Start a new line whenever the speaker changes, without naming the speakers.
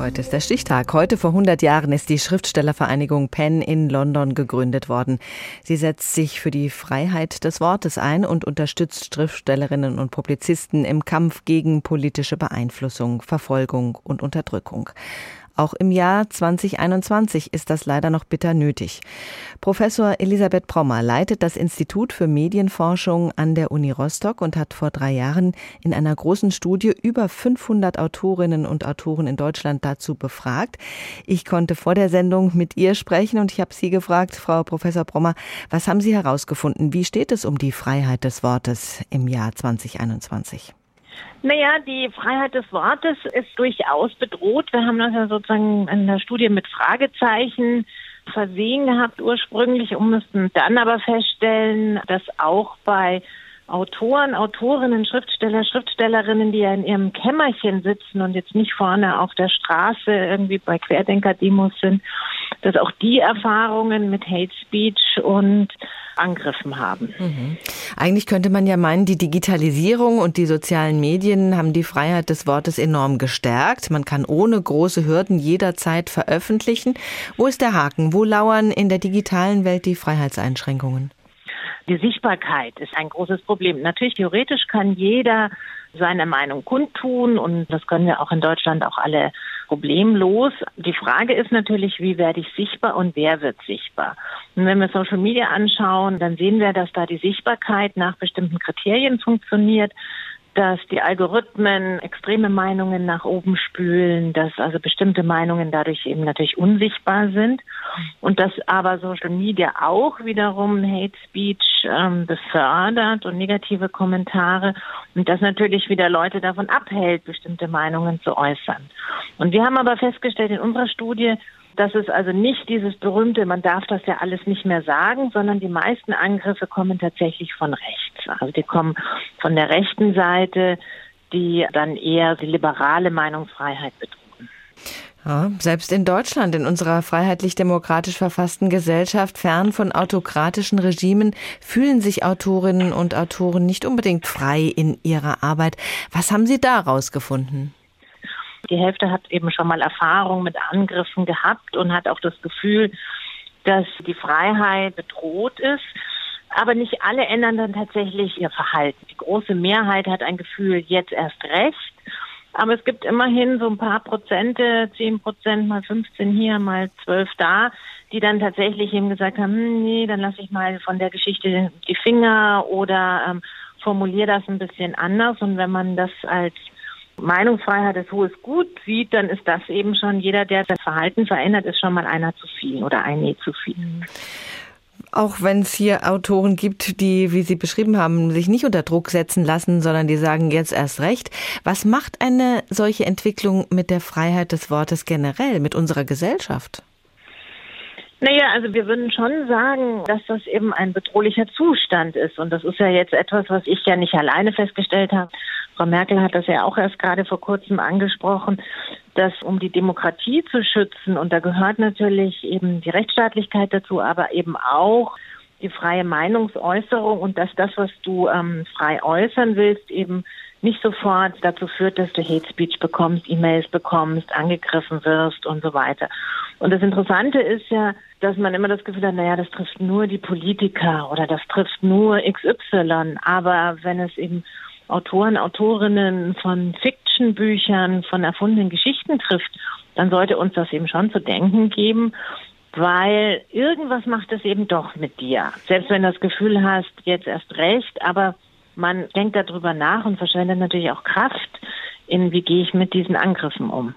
Heute ist der Stichtag. Heute vor 100 Jahren ist die Schriftstellervereinigung PEN in London gegründet worden. Sie setzt sich für die Freiheit des Wortes ein und unterstützt Schriftstellerinnen und Publizisten im Kampf gegen politische Beeinflussung, Verfolgung und Unterdrückung. Auch im Jahr 2021 ist das leider noch bitter nötig. Professor Elisabeth Prommer leitet das Institut für Medienforschung an der Uni Rostock und hat vor drei Jahren in einer großen Studie über 500 Autorinnen und Autoren in Deutschland dazu befragt. Ich konnte vor der Sendung mit ihr sprechen und ich habe sie gefragt, Frau Professor Prommer, was haben Sie herausgefunden? Wie steht es um die Freiheit des Wortes im Jahr 2021?
Naja, die Freiheit des Wortes ist durchaus bedroht. Wir haben das ja sozusagen in der Studie mit Fragezeichen versehen gehabt ursprünglich und mussten dann aber feststellen, dass auch bei Autoren, Autorinnen, Schriftsteller, Schriftstellerinnen, die ja in ihrem Kämmerchen sitzen und jetzt nicht vorne auf der Straße irgendwie bei Querdenker-Demos sind, dass auch die Erfahrungen mit Hate Speech und Angriffen haben.
Mhm. Eigentlich könnte man ja meinen, die Digitalisierung und die sozialen Medien haben die Freiheit des Wortes enorm gestärkt. Man kann ohne große Hürden jederzeit veröffentlichen. Wo ist der Haken? Wo lauern in der digitalen Welt die Freiheitseinschränkungen?
Die Sichtbarkeit ist ein großes Problem. Natürlich theoretisch kann jeder seine Meinung kundtun und das können wir auch in Deutschland auch alle problemlos. Die Frage ist natürlich, wie werde ich sichtbar und wer wird sichtbar? Und wenn wir Social Media anschauen, dann sehen wir, dass da die Sichtbarkeit nach bestimmten Kriterien funktioniert dass die Algorithmen extreme Meinungen nach oben spülen, dass also bestimmte Meinungen dadurch eben natürlich unsichtbar sind und dass aber Social Media auch wiederum Hate Speech ähm, befördert und negative Kommentare und das natürlich wieder Leute davon abhält, bestimmte Meinungen zu äußern. Und wir haben aber festgestellt in unserer Studie, dass es also nicht dieses berühmte, man darf das ja alles nicht mehr sagen, sondern die meisten Angriffe kommen tatsächlich von rechts. Also die kommen von der rechten Seite, die dann eher die liberale Meinungsfreiheit bedrohen.
Ja, selbst in Deutschland, in unserer freiheitlich-demokratisch verfassten Gesellschaft, fern von autokratischen Regimen, fühlen sich Autorinnen und Autoren nicht unbedingt frei in ihrer Arbeit. Was haben Sie da rausgefunden?
Die Hälfte hat eben schon mal Erfahrung mit Angriffen gehabt und hat auch das Gefühl, dass die Freiheit bedroht ist. Aber nicht alle ändern dann tatsächlich ihr Verhalten. Die große Mehrheit hat ein Gefühl, jetzt erst recht. Aber es gibt immerhin so ein paar Prozente, zehn Prozent, mal 15 hier, mal 12 da, die dann tatsächlich eben gesagt haben, hm, nee, dann lasse ich mal von der Geschichte die Finger oder ähm, formuliere das ein bisschen anders. Und wenn man das als Meinungsfreiheit als hohes Gut sieht, dann ist das eben schon jeder, der sein Verhalten verändert, ist schon mal einer zu viel oder eine zu viel.
Auch wenn es hier Autoren gibt, die, wie Sie beschrieben haben, sich nicht unter Druck setzen lassen, sondern die sagen jetzt erst recht. Was macht eine solche Entwicklung mit der Freiheit des Wortes generell, mit unserer Gesellschaft?
Naja, also wir würden schon sagen, dass das eben ein bedrohlicher Zustand ist. Und das ist ja jetzt etwas, was ich ja nicht alleine festgestellt habe. Frau Merkel hat das ja auch erst gerade vor kurzem angesprochen, dass um die Demokratie zu schützen, und da gehört natürlich eben die Rechtsstaatlichkeit dazu, aber eben auch die freie Meinungsäußerung und dass das, was du ähm, frei äußern willst, eben nicht sofort dazu führt, dass du Hate Speech bekommst, E-Mails bekommst, angegriffen wirst und so weiter. Und das Interessante ist ja, dass man immer das Gefühl hat, naja, das trifft nur die Politiker oder das trifft nur XY. Aber wenn es eben Autoren, Autorinnen von Fiction-Büchern, von erfundenen Geschichten trifft, dann sollte uns das eben schon zu denken geben, weil irgendwas macht es eben doch mit dir. Selbst wenn du das Gefühl hast, jetzt erst recht, aber man denkt darüber nach und verschwendet natürlich auch Kraft in, wie gehe ich mit diesen Angriffen um.